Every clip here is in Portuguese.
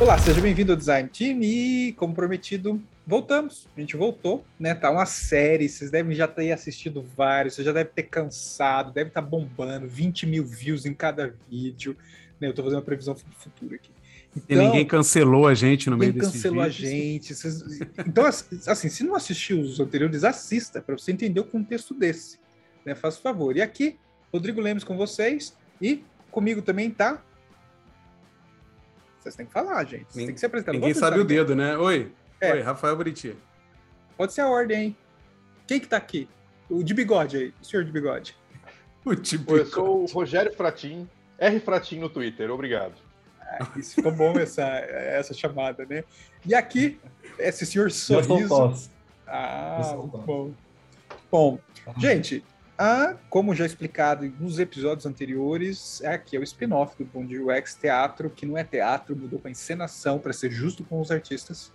Olá, seja bem-vindo ao Design Team e, como prometido, voltamos. A gente voltou, né? Tá uma série, vocês devem já ter assistido vários, você já deve ter cansado, deve estar tá bombando, 20 mil views em cada vídeo. Né? Eu tô fazendo uma previsão futura aqui. Então, e ninguém cancelou a gente no meio desse cancelou vídeos. a gente. Então, assim, se não assistiu os anteriores, assista para você entender o contexto desse. Né? Faça o favor. E aqui, Rodrigo Lemos com vocês e comigo também tá vocês têm que falar, gente. Vocês têm que se apresentar. Ninguém sabe o dedo, né? Oi. É. Oi, Rafael Buriti. Pode ser a ordem, hein? Quem que tá aqui? O de bigode aí, o senhor de bigode. O de bigode. Eu sou o Rogério Fratin, R Fratin no Twitter, obrigado. Ah, isso ficou bom essa, essa chamada, né? E aqui, esse senhor sorriso. Ah, bom. Bom, gente, ah, como já explicado nos episódios anteriores, é aqui é o spin-off do Bom Dia UX Teatro, que não é teatro, mudou para encenação, para ser justo com os artistas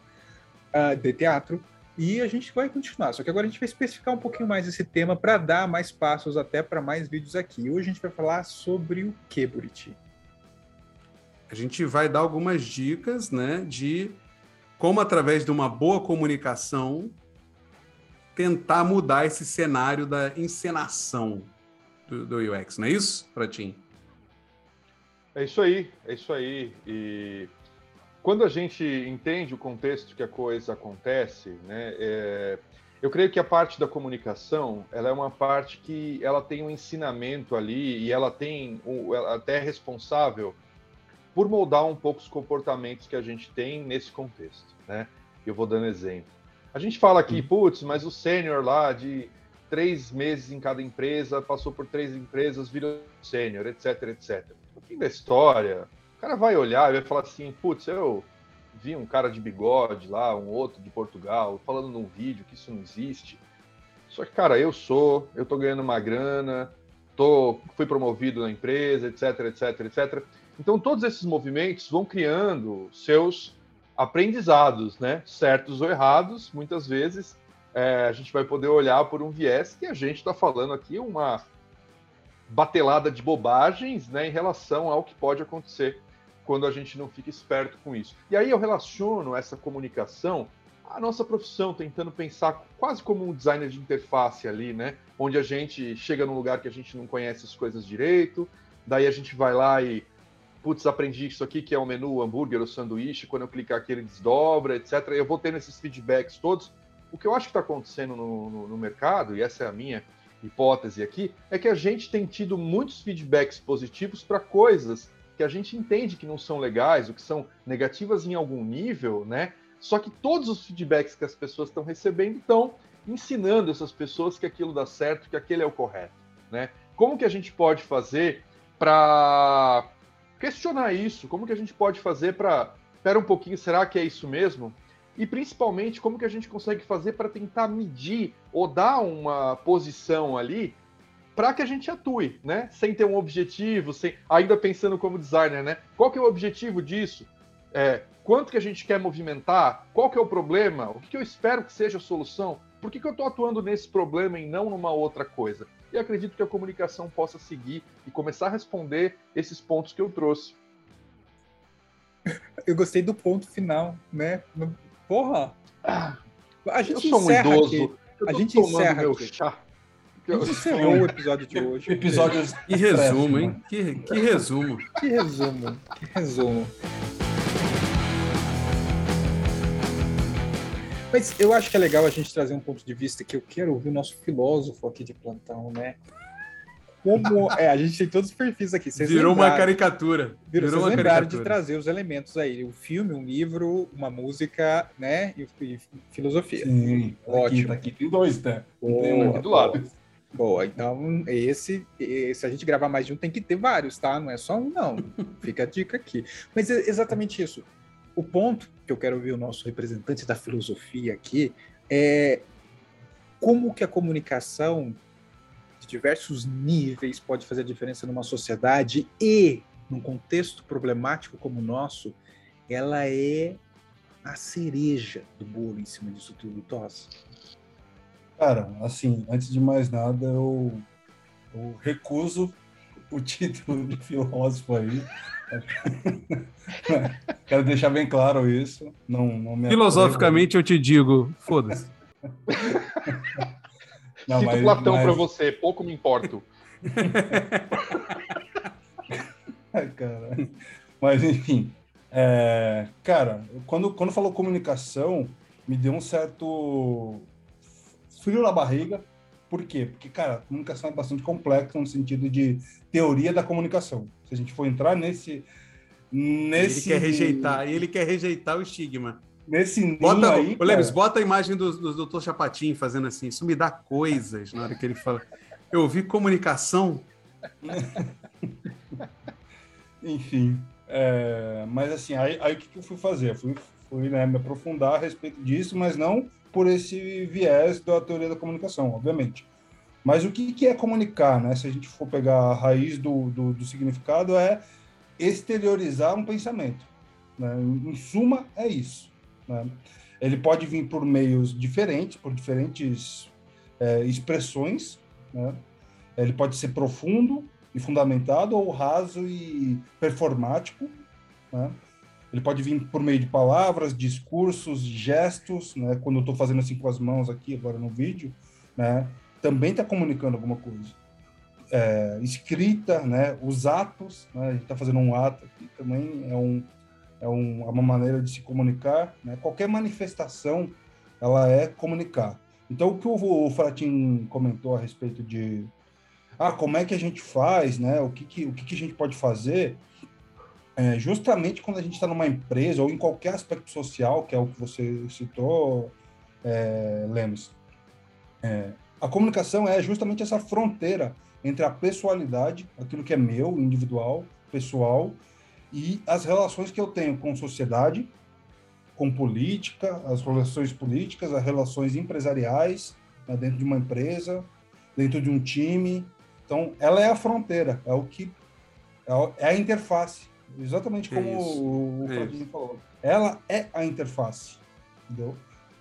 uh, de teatro. E a gente vai continuar, só que agora a gente vai especificar um pouquinho mais esse tema para dar mais passos até para mais vídeos aqui. Hoje a gente vai falar sobre o que, Buriti? A gente vai dar algumas dicas, né, de como através de uma boa comunicação tentar mudar esse cenário da encenação do, do UX, não é isso, Pratim? É isso aí, é isso aí. E quando a gente entende o contexto que a coisa acontece, né, é, eu creio que a parte da comunicação, ela é uma parte que ela tem um ensinamento ali e ela tem, ela até é responsável por moldar um pouco os comportamentos que a gente tem nesse contexto, né? Eu vou dando exemplo. A gente fala aqui, putz, mas o sênior lá de três meses em cada empresa, passou por três empresas, virou sênior, etc, etc. No fim da história, o cara vai olhar e vai falar assim, putz, eu vi um cara de bigode lá, um outro de Portugal, falando num vídeo que isso não existe. Só que, cara, eu sou, eu tô ganhando uma grana, tô, fui promovido na empresa, etc, etc, etc. Então, todos esses movimentos vão criando seus aprendizados, né? Certos ou errados, muitas vezes é, a gente vai poder olhar por um viés que a gente está falando aqui uma batelada de bobagens, né, em relação ao que pode acontecer quando a gente não fica esperto com isso. E aí eu relaciono essa comunicação à nossa profissão, tentando pensar quase como um designer de interface ali, né, onde a gente chega num lugar que a gente não conhece as coisas direito, daí a gente vai lá e putz, aprendi isso aqui que é o menu hambúrguer ou sanduíche, quando eu clicar aqui ele desdobra, etc. Eu vou tendo esses feedbacks todos. O que eu acho que está acontecendo no, no, no, mercado, e essa é a minha hipótese aqui, é que a gente tem tido muitos feedbacks positivos para coisas que a gente entende que não são legais, ou que são negativas em algum nível, né? Só que todos os feedbacks que as pessoas estão recebendo estão ensinando essas pessoas que aquilo dá certo, que aquele é o correto, né? Como que a gente pode fazer para questionar isso, como que a gente pode fazer para, espera um pouquinho, será que é isso mesmo? E principalmente como que a gente consegue fazer para tentar medir ou dar uma posição ali para que a gente atue, né? Sem ter um objetivo, sem ainda pensando como designer, né? Qual que é o objetivo disso? É, quanto que a gente quer movimentar? Qual que é o problema? O que, que eu espero que seja a solução? Por que, que eu estou atuando nesse problema e não numa outra coisa? E acredito que a comunicação possa seguir e começar a responder esses pontos que eu trouxe. Eu gostei do ponto final, né? Porra! A gente eu sou um idoso. A gente encerra meu aqui. chá. A gente encerrou o episódio de hoje. Episódio que resumo, hein? Que, que resumo. Que resumo. Que resumo. Mas eu acho que é legal a gente trazer um ponto de vista que eu quero ouvir o nosso filósofo aqui de plantão, né? Como. É, a gente tem todos os perfis aqui. Vocês Virou uma caricatura. Virou, Virou uma caricatura. de trazer os elementos aí. Um filme, um livro, uma música, né? E, e filosofia. Sim, ótimo. Aqui, tá aqui tem dois, tá? Boa, tem um aqui do lado. Boa, então esse, se a gente gravar mais de um, tem que ter vários, tá? Não é só um, não. Fica a dica aqui. Mas é exatamente isso. O ponto que eu quero ouvir o nosso representante da filosofia aqui é como que a comunicação de diversos níveis pode fazer a diferença numa sociedade e num contexto problemático como o nosso, ela é a cereja do bolo em cima disso tudo, Toss. Cara, assim, antes de mais nada, eu, eu recuso o título de filósofo aí. Quero deixar bem claro isso. Não, não Filosoficamente eu te digo, foda-se. Não, Cito mas, Platão mas... para você, pouco me importo. cara. Mas enfim, é, cara, quando, quando falou comunicação, me deu um certo frio na barriga. Por quê? Porque, cara, a comunicação é bastante complexa no sentido de teoria da comunicação. Se a gente for entrar nesse. nesse... Ele quer rejeitar, ele quer rejeitar o estigma. Nesse bota, aí. Ô, Lemes, bota a imagem do, do, do Dr. Chapatin fazendo assim. Isso me dá coisas na hora que ele fala. Eu ouvi comunicação. Enfim. É, mas assim, aí, aí o que, eu fui fazer? Eu fui, fui né, me aprofundar a respeito disso, mas não por esse viés da teoria da comunicação, obviamente. Mas o que, que é comunicar, né? Se a gente for pegar a raiz do, do, do significado, é exteriorizar um pensamento. Né? Em suma, é isso. Né? Ele pode vir por meios diferentes, por diferentes é, expressões. Né? Ele pode ser profundo, e fundamentado ou raso e performático, né? Ele pode vir por meio de palavras, discursos, gestos, né? Quando eu estou fazendo assim com as mãos aqui agora no vídeo, né? Também está comunicando alguma coisa. É, escrita, né? Os atos, né? A gente está fazendo um ato aqui também é um é, um, é uma maneira de se comunicar, né? Qualquer manifestação, ela é comunicar. Então, o que o, o Fratin comentou a respeito de ah, como é que a gente faz, né? O que, que o que, que a gente pode fazer? É, justamente quando a gente está numa empresa ou em qualquer aspecto social, que é o que você citou, é, Lemos, é, a comunicação é justamente essa fronteira entre a pessoalidade, aquilo que é meu, individual, pessoal, e as relações que eu tenho com sociedade, com política, as relações políticas, as relações empresariais né, dentro de uma empresa, dentro de um time, então, ela é a fronteira, é o que é a interface, exatamente como é o, o é falou. Ela é a interface, entendeu?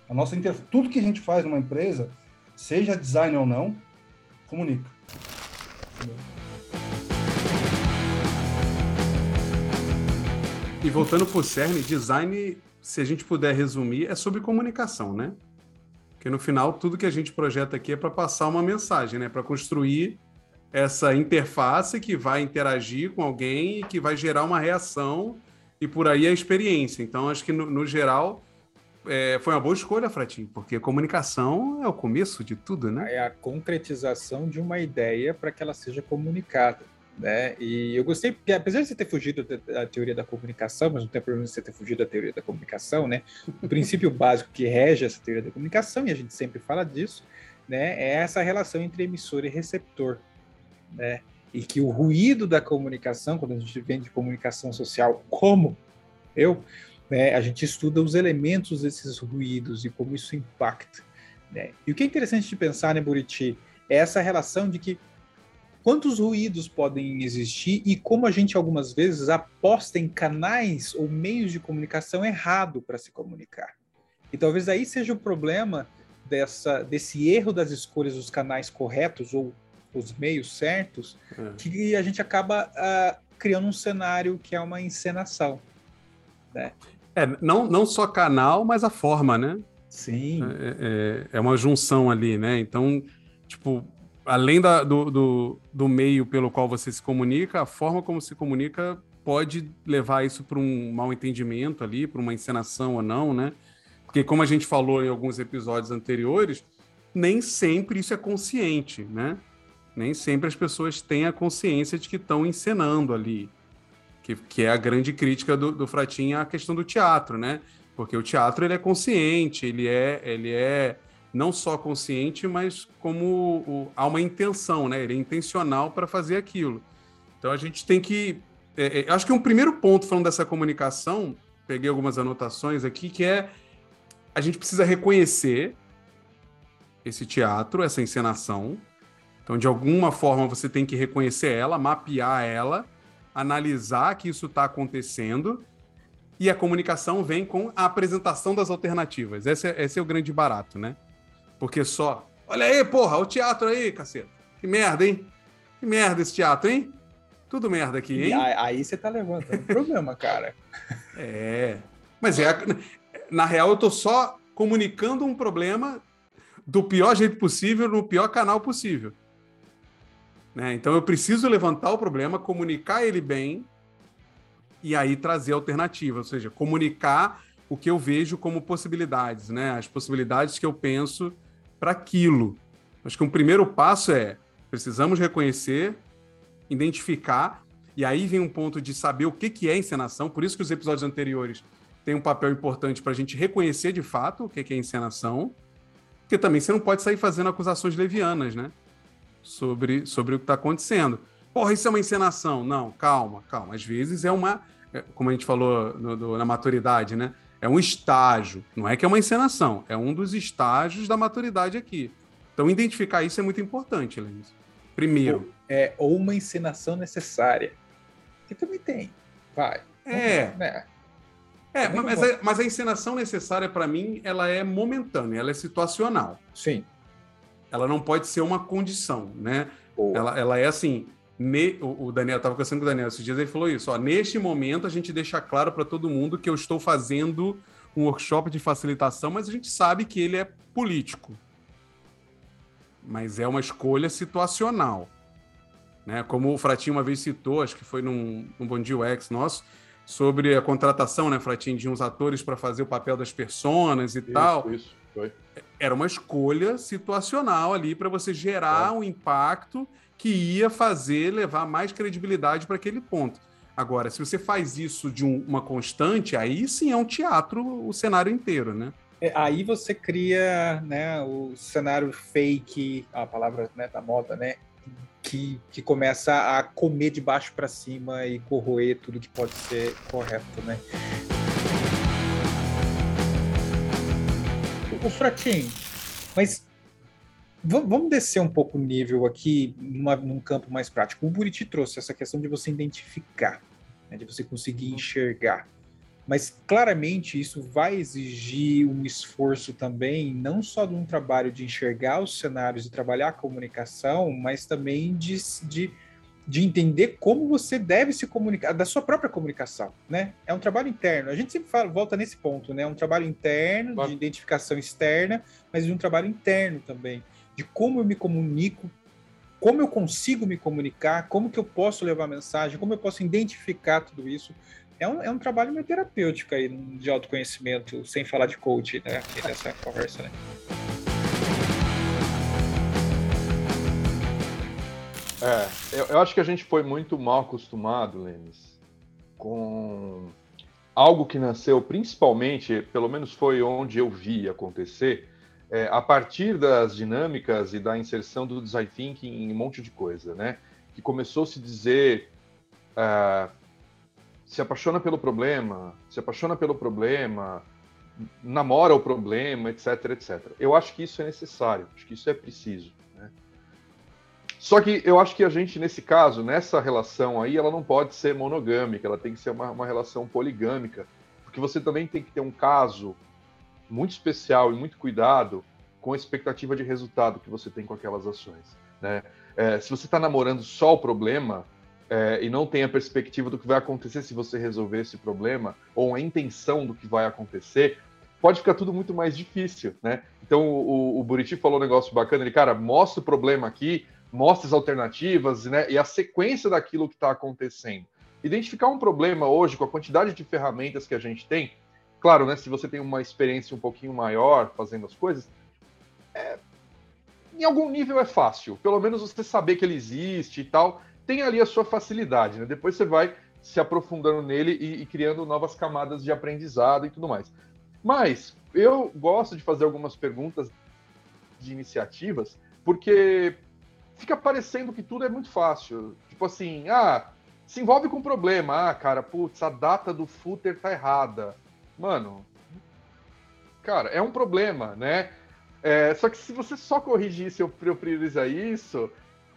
A nossa tudo que a gente faz numa empresa, seja design ou não, comunica. Entendeu? E voltando para o CERN, design, se a gente puder resumir, é sobre comunicação, né? Porque no final, tudo que a gente projeta aqui é para passar uma mensagem, né? Para construir essa interface que vai interagir com alguém e que vai gerar uma reação e por aí a experiência. Então, acho que no, no geral é, foi uma boa escolha, Fratinho, porque comunicação é o começo de tudo, né? É a concretização de uma ideia para que ela seja comunicada. Né? E eu gostei, porque apesar de você ter fugido da teoria da comunicação, mas não tem problema você ter fugido da teoria da comunicação, né? O princípio básico que rege essa teoria da comunicação, e a gente sempre fala disso, né? É essa relação entre emissor e receptor né? E que o ruído da comunicação, quando a gente vem de comunicação social, como eu, né, a gente estuda os elementos desses ruídos e como isso impacta. Né? E o que é interessante de pensar, né, Buriti, é essa relação de que quantos ruídos podem existir e como a gente algumas vezes aposta em canais ou meios de comunicação errado para se comunicar. E talvez aí seja o problema dessa, desse erro das escolhas dos canais corretos ou os meios certos, é. que a gente acaba uh, criando um cenário que é uma encenação. Né? É, não, não só canal, mas a forma, né? Sim. É, é, é uma junção ali, né? Então, tipo, além da, do, do, do, meio pelo qual você se comunica, a forma como se comunica pode levar isso para um mal entendimento ali, para uma encenação ou não, né? Porque, como a gente falou em alguns episódios anteriores, nem sempre isso é consciente, né? Nem sempre as pessoas têm a consciência de que estão encenando ali. Que, que é a grande crítica do, do Fratinha à questão do teatro, né? Porque o teatro ele é consciente, ele é, ele é não só consciente, mas como o, há uma intenção, né? Ele é intencional para fazer aquilo. Então a gente tem que. É, é, acho que um primeiro ponto falando dessa comunicação, peguei algumas anotações aqui, que é a gente precisa reconhecer esse teatro, essa encenação, então, de alguma forma, você tem que reconhecer ela, mapear ela, analisar que isso está acontecendo, e a comunicação vem com a apresentação das alternativas. Esse é, esse é o grande barato, né? Porque só. Olha aí, porra, o teatro aí, caceta. Que merda, hein? Que merda esse teatro, hein? Tudo merda aqui, hein? Aí, aí você tá levantando problema, cara. É. Mas é. Na real, eu tô só comunicando um problema do pior jeito possível, no pior canal possível. Né? Então eu preciso levantar o problema, comunicar ele bem e aí trazer alternativa, ou seja, comunicar o que eu vejo como possibilidades, né? As possibilidades que eu penso para aquilo. Acho que um primeiro passo é precisamos reconhecer, identificar, e aí vem um ponto de saber o que, que é encenação. Por isso que os episódios anteriores têm um papel importante para a gente reconhecer de fato o que, que é encenação, porque também você não pode sair fazendo acusações levianas, né? Sobre, sobre o que está acontecendo. Porra, isso é uma encenação. Não, calma, calma. Às vezes é uma, é, como a gente falou no, do, na maturidade, né? É um estágio, não é que é uma encenação, é um dos estágios da maturidade aqui. Então, identificar isso é muito importante, Lenis. Primeiro. Ou, é, ou uma encenação necessária. Que também tem. Vai. É. Né? É, mas a, mas a encenação necessária, para mim, ela é momentânea, ela é situacional. Sim. Ela não pode ser uma condição, né? Ela, ela é assim, Ne, o, o, Daniel, estava conversando com o Daniel esses dias, ele falou isso. Ó, neste momento, a gente deixa claro para todo mundo que eu estou fazendo um workshop de facilitação, mas a gente sabe que ele é político. Mas é uma escolha situacional. Né? Como o Fratinho uma vez citou, acho que foi num, num Bom Dia UX nosso, sobre a contratação, né, Fratinho, de uns atores para fazer o papel das personas e isso, tal. Isso, foi. Era uma escolha situacional ali para você gerar é. um impacto que ia fazer levar mais credibilidade para aquele ponto. Agora, se você faz isso de um, uma constante, aí sim é um teatro o cenário inteiro, né? É, aí você cria né, o cenário fake, a palavra né, da moda, né? Que, que começa a comer de baixo para cima e corroer tudo que pode ser correto, né? O Fratinho, mas Vamos descer um pouco o nível aqui, numa, num campo mais prático. O Buriti trouxe essa questão de você identificar, né, de você conseguir enxergar. Mas claramente isso vai exigir um esforço também, não só de um trabalho de enxergar os cenários e trabalhar a comunicação, mas também de, de, de entender como você deve se comunicar, da sua própria comunicação, né? É um trabalho interno. A gente sempre fala, volta nesse ponto, né? É um trabalho interno, de identificação externa, mas de um trabalho interno também de como eu me comunico, como eu consigo me comunicar, como que eu posso levar mensagem, como eu posso identificar tudo isso. É um, é um trabalho meio terapêutico aí de autoconhecimento, sem falar de coach, né, aqui nessa conversa, né? É, eu, eu acho que a gente foi muito mal acostumado, Lemes, com algo que nasceu principalmente, pelo menos foi onde eu vi acontecer, é, a partir das dinâmicas e da inserção do design thinking em um monte de coisa, né? Que começou a se dizer uh, se apaixona pelo problema, se apaixona pelo problema, namora o problema, etc, etc. Eu acho que isso é necessário, acho que isso é preciso. Só que eu acho que a gente, nesse caso, nessa relação aí, ela não pode ser monogâmica, ela tem que ser uma, uma relação poligâmica, porque você também tem que ter um caso muito especial e muito cuidado com a expectativa de resultado que você tem com aquelas ações. Né? É, se você está namorando só o problema é, e não tem a perspectiva do que vai acontecer se você resolver esse problema, ou a intenção do que vai acontecer, pode ficar tudo muito mais difícil, né? Então o, o Buriti falou um negócio bacana, ele, cara, mostra o problema aqui, mostra as alternativas, né? E a sequência daquilo que está acontecendo. Identificar um problema hoje, com a quantidade de ferramentas que a gente tem, Claro, né, se você tem uma experiência um pouquinho maior fazendo as coisas, é, em algum nível é fácil. Pelo menos você saber que ele existe e tal, tem ali a sua facilidade. Né? Depois você vai se aprofundando nele e, e criando novas camadas de aprendizado e tudo mais. Mas eu gosto de fazer algumas perguntas de iniciativas, porque fica parecendo que tudo é muito fácil. Tipo assim, ah, se envolve com um problema. Ah, cara, putz, a data do footer tá errada mano, cara, é um problema, né? É, só que se você só corrigir isso e priorizar isso,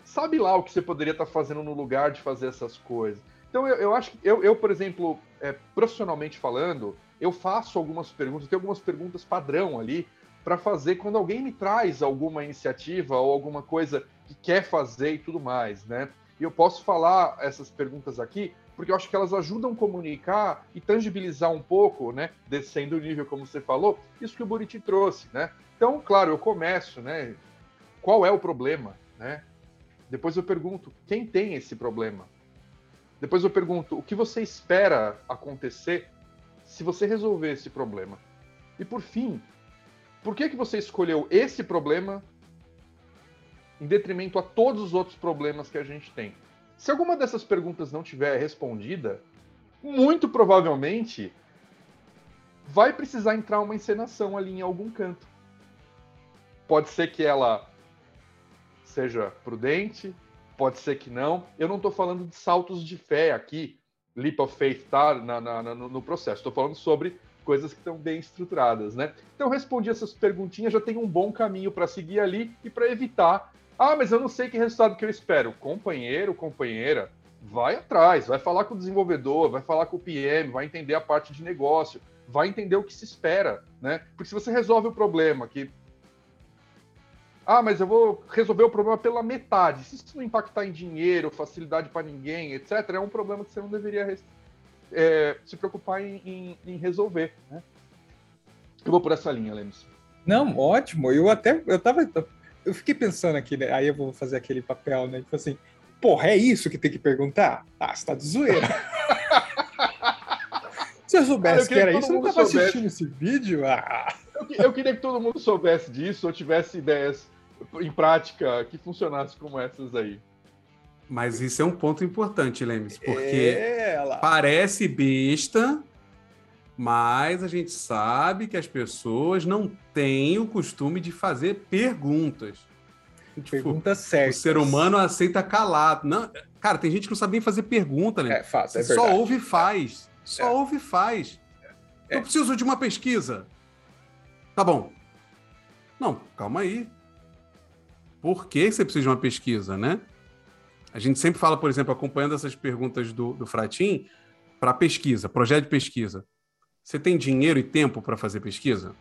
sabe lá o que você poderia estar tá fazendo no lugar de fazer essas coisas. Então eu, eu acho que eu, eu por exemplo, é, profissionalmente falando, eu faço algumas perguntas, tenho algumas perguntas padrão ali para fazer quando alguém me traz alguma iniciativa ou alguma coisa que quer fazer e tudo mais, né? E eu posso falar essas perguntas aqui porque eu acho que elas ajudam a comunicar e tangibilizar um pouco, né, descendo o nível, como você falou, isso que o Buriti trouxe, né? Então, claro, eu começo, né? Qual é o problema, né? Depois eu pergunto, quem tem esse problema? Depois eu pergunto, o que você espera acontecer se você resolver esse problema? E por fim, por que, que você escolheu esse problema em detrimento a todos os outros problemas que a gente tem? Se alguma dessas perguntas não tiver respondida, muito provavelmente vai precisar entrar uma encenação ali em algum canto. Pode ser que ela seja prudente, pode ser que não. Eu não estou falando de saltos de fé aqui, leap of faith, tá? Na, na, no processo. Estou falando sobre coisas que estão bem estruturadas, né? Então, respondi essas perguntinhas, já tenho um bom caminho para seguir ali e para evitar ah, mas eu não sei que resultado que eu espero. Companheiro, companheira, vai atrás, vai falar com o desenvolvedor, vai falar com o PM, vai entender a parte de negócio, vai entender o que se espera, né? Porque se você resolve o problema que ah, mas eu vou resolver o problema pela metade. Se isso não impactar em dinheiro, facilidade para ninguém, etc., é um problema que você não deveria é, se preocupar em, em, em, resolver. Né? Eu vou por essa linha, Lemos. Não, ótimo. Eu até eu tava eu fiquei pensando aqui, né? Aí eu vou fazer aquele papel, né? Tipo assim, porra, é isso que tem que perguntar? Ah, você tá de zoeira. Se eu soubesse eu que era isso, eu não tava soubesse. assistindo esse vídeo. Ah. Eu, eu, queria que todo mundo soubesse disso ou tivesse ideias em prática que funcionassem como essas aí. Mas isso é um ponto importante, Lemes, porque é, parece besta, mas a gente sabe que as pessoas não têm o costume de fazer perguntas. Tipo, perguntas certas. O ser humano aceita calado. Não, cara, tem gente que não sabe nem fazer pergunta, né? É fácil, é Só ouve e faz. Só é. ouve e faz. É. Eu preciso de uma pesquisa. Tá bom. Não, calma aí. Por que você precisa de uma pesquisa, né? A gente sempre fala, por exemplo, acompanhando essas perguntas do, do Fratim, para pesquisa, projeto de pesquisa. Você tem dinheiro e tempo para fazer pesquisa?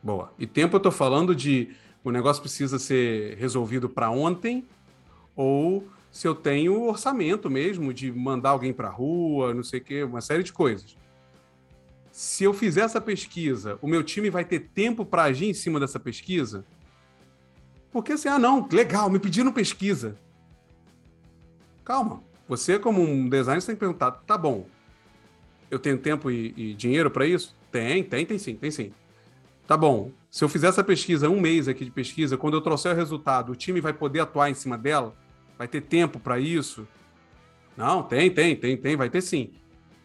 Boa. E tempo eu estou falando de o negócio precisa ser resolvido para ontem ou se eu tenho orçamento mesmo de mandar alguém para a rua, não sei o quê, uma série de coisas. Se eu fizer essa pesquisa, o meu time vai ter tempo para agir em cima dessa pesquisa? Porque assim, ah, não, legal, me pediram pesquisa. Calma. Você, como um designer, você tem que perguntar: tá bom, eu tenho tempo e, e dinheiro para isso? Tem, tem, tem sim, tem sim. Tá bom. Se eu fizer essa pesquisa, um mês aqui de pesquisa, quando eu trouxer o resultado, o time vai poder atuar em cima dela? Vai ter tempo para isso? Não, tem, tem, tem, tem, vai ter sim.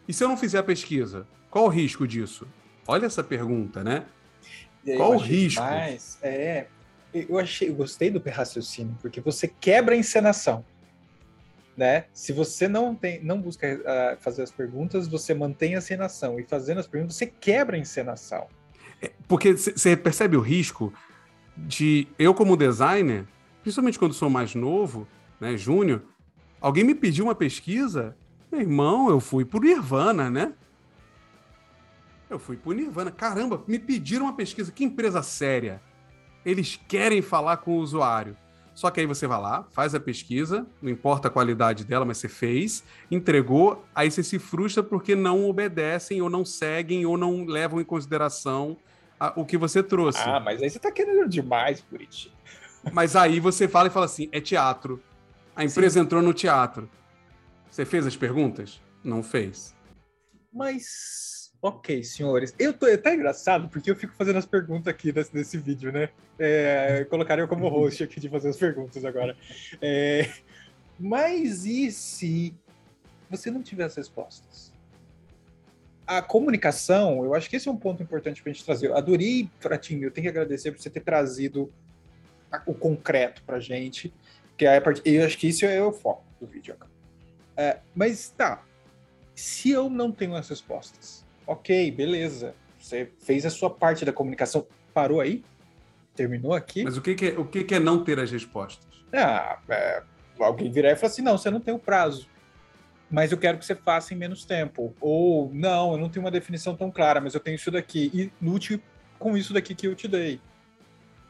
E se eu não fizer a pesquisa, qual o risco disso? Olha essa pergunta, né? Qual o risco? Demais. É, eu achei, eu gostei do raciocínio, porque você quebra a encenação né? Se você não tem, não busca uh, fazer as perguntas, você mantém a encenação e fazendo as perguntas você quebra a encenação. É, porque você percebe o risco de eu como designer, principalmente quando sou mais novo, né, júnior, alguém me pediu uma pesquisa, meu irmão, eu fui por Nirvana, né? Eu fui por Nirvana. Caramba, me pediram uma pesquisa, que empresa séria. Eles querem falar com o usuário. Só que aí você vai lá, faz a pesquisa, não importa a qualidade dela, mas você fez, entregou, aí você se frustra porque não obedecem ou não seguem ou não levam em consideração a, o que você trouxe. Ah, mas aí você tá querendo demais, Buriti. Mas aí você fala e fala assim: é teatro. A empresa Sim. entrou no teatro. Você fez as perguntas? Não fez. Mas Ok, senhores. Eu tô é até engraçado porque eu fico fazendo as perguntas aqui nesse, nesse vídeo, né? É, colocaria eu como host aqui de fazer as perguntas agora. É, mas e se você não tiver as respostas? A comunicação, eu acho que esse é um ponto importante para a gente trazer. Eu adorei, Fratinho, eu tenho que agradecer por você ter trazido o concreto para gente, que é a eu acho que isso é o foco do vídeo. É, mas tá, se eu não tenho as respostas, ok, beleza. Você fez a sua parte da comunicação, parou aí? Terminou aqui? Mas o que, que é, o que, que é não ter as respostas? Ah, é, alguém virar e falar assim: não, você não tem o prazo, mas eu quero que você faça em menos tempo. Ou, não, eu não tenho uma definição tão clara, mas eu tenho isso daqui, e lute com isso daqui que eu te dei.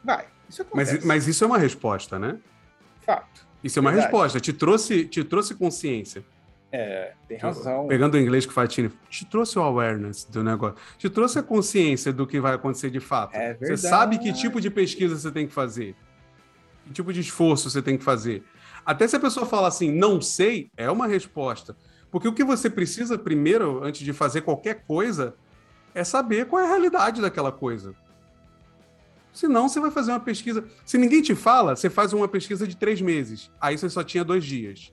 Vai, isso acontece. Mas, mas isso é uma resposta, né? Fato. Isso é uma Verdade. resposta. Te trouxe, te trouxe consciência. É, tem razão. Pegando o inglês que o Fatini, te trouxe o awareness do negócio. Te trouxe a consciência do que vai acontecer de fato. É verdade. Você sabe que tipo de pesquisa você tem que fazer. Que tipo de esforço você tem que fazer. Até se a pessoa fala assim, não sei, é uma resposta. Porque o que você precisa primeiro, antes de fazer qualquer coisa, é saber qual é a realidade daquela coisa. Senão, você vai fazer uma pesquisa. Se ninguém te fala, você faz uma pesquisa de três meses. Aí você só tinha dois dias.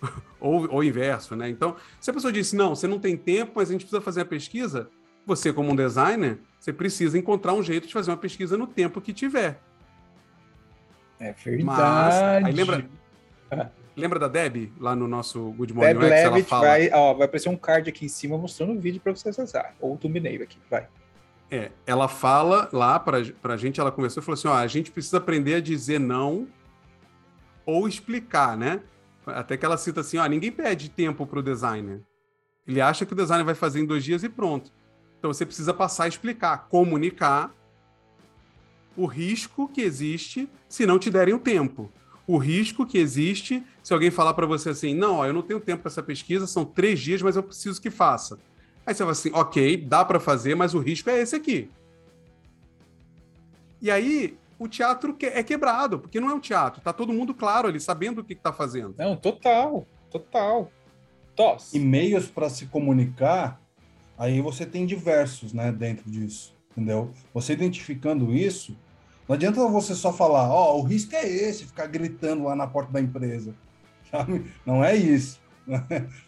ou, ou inverso, né? Então, se a pessoa disse, não, você não tem tempo, mas a gente precisa fazer a pesquisa, você, como um designer, você precisa encontrar um jeito de fazer uma pesquisa no tempo que tiver. É verdade. Mas, aí lembra, lembra da Deb, lá no nosso Good Morning Deb fala... vai, ó, vai aparecer um card aqui em cima mostrando o um vídeo para você acessar, ou o thumbnail aqui, vai. É, ela fala lá para a gente, ela conversou e falou assim, ó, a gente precisa aprender a dizer não ou explicar, né? Até que ela cita assim, ó, ninguém pede tempo para o designer. Ele acha que o designer vai fazer em dois dias e pronto. Então você precisa passar a explicar, comunicar o risco que existe se não te derem o tempo. O risco que existe se alguém falar para você assim, não, ó, eu não tenho tempo para essa pesquisa, são três dias, mas eu preciso que faça. Aí você vai assim, ok, dá para fazer, mas o risco é esse aqui. E aí o teatro é quebrado, porque não é um teatro, tá todo mundo claro ali, sabendo o que está fazendo. Não, total, total. Tosse. E meios para se comunicar, aí você tem diversos, né, dentro disso, entendeu? Você identificando isso, não adianta você só falar, ó, oh, o risco é esse, ficar gritando lá na porta da empresa, sabe? Não é isso.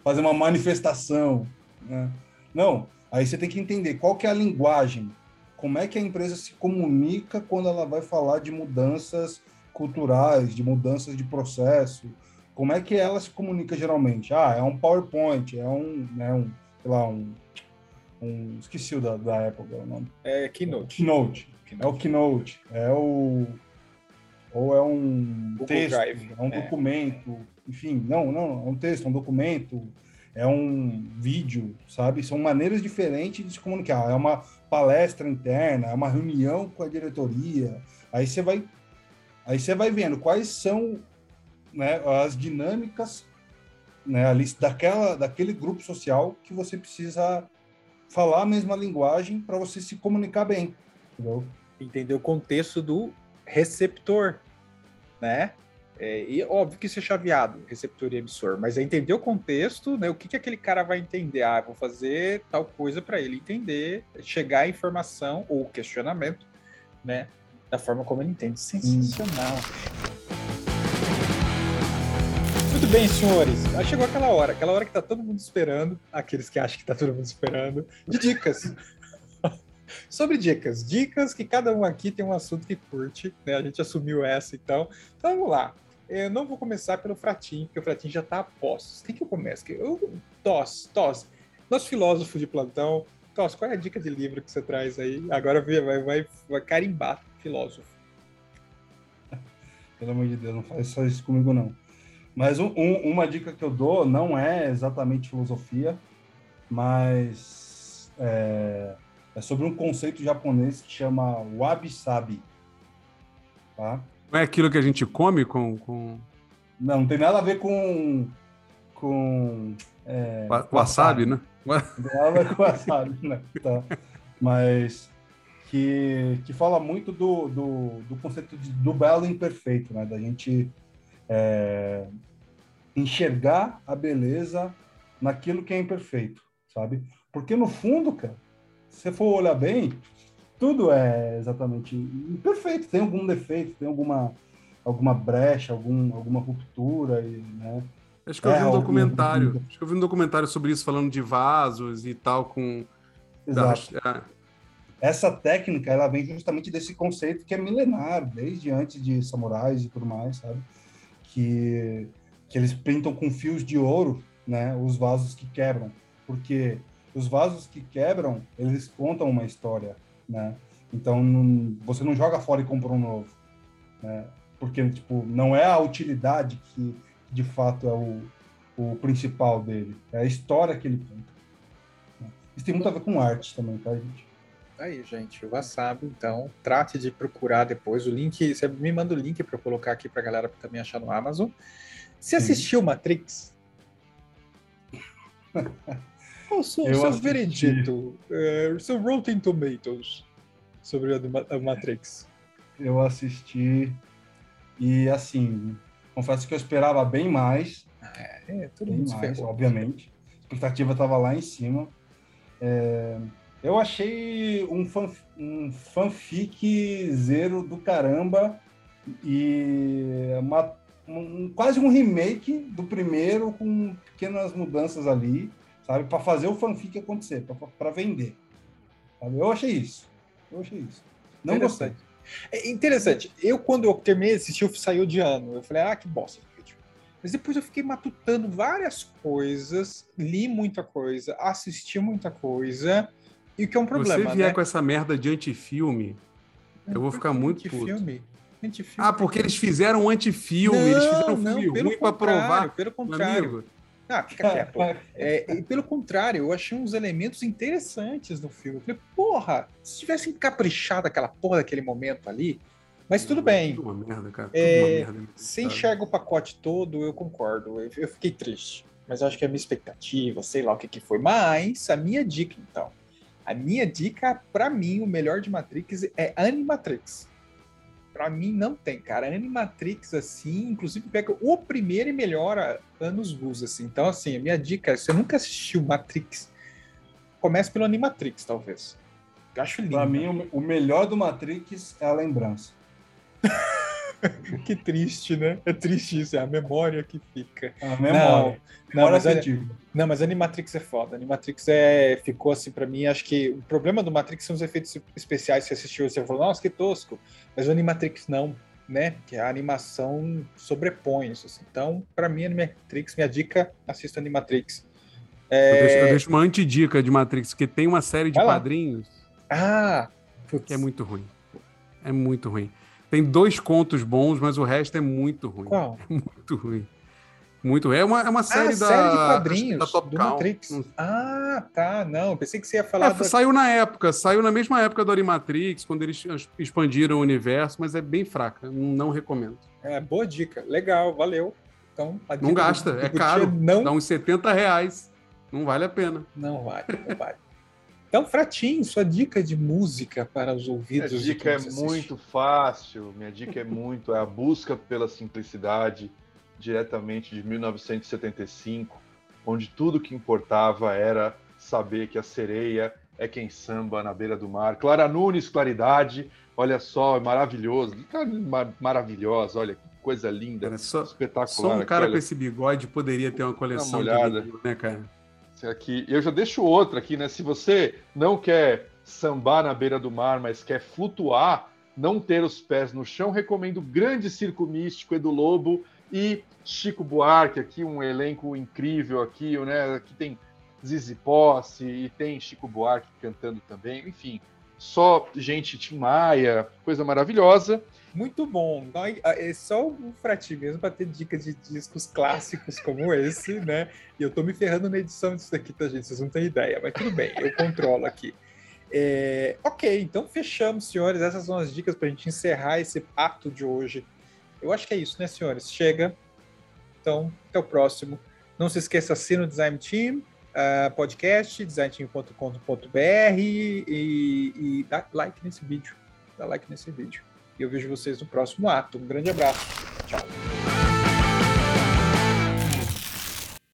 Fazer uma manifestação, né? Não, aí você tem que entender qual que é a linguagem como é que a empresa se comunica quando ela vai falar de mudanças culturais, de mudanças de processo, como é que ela se comunica geralmente? Ah, é um PowerPoint, é um, né, um sei lá, um, um esqueci o da, da época o nome. É Keynote. Keynote. Keynote. É o Keynote, é o ou é um Google texto, Drive. é um é. documento, enfim, não, não, é um texto, é um documento, é um vídeo, sabe? São maneiras diferentes de se comunicar. É uma palestra interna, uma reunião com a diretoria. Aí você vai, aí você vai vendo quais são né, as dinâmicas né, ali, daquela, daquele grupo social que você precisa falar a mesma linguagem para você se comunicar bem. Entendeu? Entender o contexto do receptor, né? É, e óbvio que isso é chaveado, receptor e emissor, mas é entender o contexto, né? O que, que aquele cara vai entender? Ah, vou fazer tal coisa para ele entender, chegar à informação ou questionamento, né? Da forma como ele entende. Sensacional. Hum. Muito bem, senhores. Chegou aquela hora, aquela hora que tá todo mundo esperando, aqueles que acham que tá todo mundo esperando, de dicas. sobre dicas. Dicas que cada um aqui tem um assunto que curte, né? A gente assumiu essa, então. Então vamos lá. Eu não vou começar pelo Fratim, porque o Fratim já está a postos. Que eu começo? Eu, Tos, Tos, nosso filósofo de plantão. Tos, qual é a dica de livro que você traz aí? Agora vai, vai, vai carimbar filósofo. Pelo amor de Deus, não faz só isso comigo, não. Mas um, uma dica que eu dou não é exatamente filosofia, mas é, é sobre um conceito japonês que chama wabi-sabi. Tá? Não é aquilo que a gente come com. com... Não, não tem nada a ver com. com. É, wasabi, né? Não tem nada a ver com wasabi, né? Tá. Mas que, que fala muito do, do, do conceito de, do belo imperfeito, né? Da gente é, enxergar a beleza naquilo que é imperfeito, sabe? Porque no fundo, cara, se você for olhar bem, tudo é exatamente perfeito. Tem algum defeito, tem alguma, alguma brecha, algum, alguma ruptura, e, né? Acho que eu é, vi um documentário. Acho que eu vi um documentário sobre isso falando de vasos e tal com. Exato. É. Essa técnica ela vem justamente desse conceito que é milenar, desde antes de samurais e tudo mais, sabe? Que, que eles pintam com fios de ouro, né? Os vasos que quebram, porque os vasos que quebram eles contam uma história, né? Então não, você não joga fora e compra um novo, né? Porque tipo não é a utilidade que de fato é o, o principal dele, é a história que ele conta. Isso tem muito a ver com arte também, tá, gente? Aí, gente, o Wasabi, então, trate de procurar depois o link. Você me manda o link para eu colocar aqui para a galera também achar no Amazon. Você assistiu. Matrix? Qual o seu, veredito, uh, seu Rotten Tomatoes sobre a, a Matrix? Eu assisti e, assim, confesso que eu esperava bem mais. É, é tudo bem mais, obviamente. A expectativa estava lá em cima. É, eu achei um, fan, um fanfic zero do caramba e uma, um, quase um remake do primeiro com pequenas mudanças ali sabe? Para fazer o fanfic acontecer, para vender. Sabe? Eu achei isso. Eu achei isso. Não gostei. É interessante. Eu, quando eu terminei esse filme, saiu de ano. Eu falei, ah, que bosta. Mas depois eu fiquei matutando várias coisas, li muita coisa, assisti muita coisa, e o que é um problema. Se vier né? com essa merda de antifilme, eu vou ficar muito antifilme? puto. Antifilme. Ah, porque eles fizeram um antifilme, não, eles fizeram um filme ruim para provar. Pelo contrário. Amigo. Ah, fica quieto. É, e pelo contrário, eu achei uns elementos interessantes no filme. Eu falei, porra, se tivessem caprichado aquela porra daquele momento ali, mas tudo bem. Tudo uma merda, cara. É, uma merda, se enxerga o pacote todo, eu concordo. Eu, eu, fiquei triste. Mas eu acho que é a minha expectativa, sei lá o que, que foi. Mas a minha dica, então. A minha dica, para mim, o melhor de Matrix é Animatrix. Para mim não tem, cara. Animatrix, assim, inclusive pega o primeiro e melhora anos luz, assim. Então, assim, a minha dica é, se você nunca assistiu Matrix, comece pelo Animatrix, talvez. Eu acho lindo. Pra mim, o melhor do Matrix é a lembrança. que triste, né? É triste isso, é a memória que fica. A memória. Não, não, mas, não mas Animatrix é foda. Animatrix é, ficou assim para mim. Acho que o problema do Matrix são os efeitos especiais. Você assistiu, você falou, nossa, que tosco. Mas o Animatrix não, né? Que a animação sobrepõe isso. Assim. Então, para mim, Animatrix, minha dica, assista Animatrix. É... Eu, deixo, eu deixo uma antidica de Matrix, que tem uma série de quadrinhos. Ah! Putz. Que é muito ruim. É muito ruim. Tem dois contos bons, mas o resto é muito ruim. Qual? É muito ruim. Muito ruim. É uma, é uma série ah, da. série de quadrinhos da Top do. Matrix. Ah, tá. Não, pensei que você ia falar. É, da... Saiu na época, saiu na mesma época do Animatrix, quando eles expandiram o universo, mas é bem fraca. Não recomendo. É, boa dica. Legal, valeu. Então, não gasta, é caro. Não... Dá uns 70 reais. Não vale a pena. Não vale, não vale. Então, Fratinho, sua dica de música para os ouvidos. Minha dica é muito fácil. Minha dica é muito é a busca pela simplicidade, diretamente de 1975, onde tudo que importava era saber que a sereia é quem samba na beira do mar. Clara Nunes, claridade. Olha só, é maravilhoso. Mar maravilhosa, olha que coisa linda, cara, só, espetacular. Só um cara com esse bigode poderia ter uma coleção uma olhada. de né, cara? Aqui. Eu já deixo outra aqui, né? Se você não quer sambar na beira do mar, mas quer flutuar, não ter os pés no chão, recomendo o Grande Circo Místico Edu Lobo e Chico Buarque, aqui um elenco incrível aqui, né? Aqui tem Zizi Posse e tem Chico Buarque cantando também, enfim, só gente Tim Maia, coisa maravilhosa. Muito bom. É só o Frati mesmo para ter dicas de discos clássicos como esse, né? E eu tô me ferrando na edição disso daqui, tá, gente? Vocês não têm ideia, mas tudo bem, eu controlo aqui. É, ok, então fechamos, senhores. Essas são as dicas para a gente encerrar esse ato de hoje. Eu acho que é isso, né, senhores? Chega. Então, até o próximo. Não se esqueça, assina o Design Team, uh, podcast, designteam.com.br e, e dá like nesse vídeo. Dá like nesse vídeo. E eu vejo vocês no próximo ato. Um grande abraço. Tchau.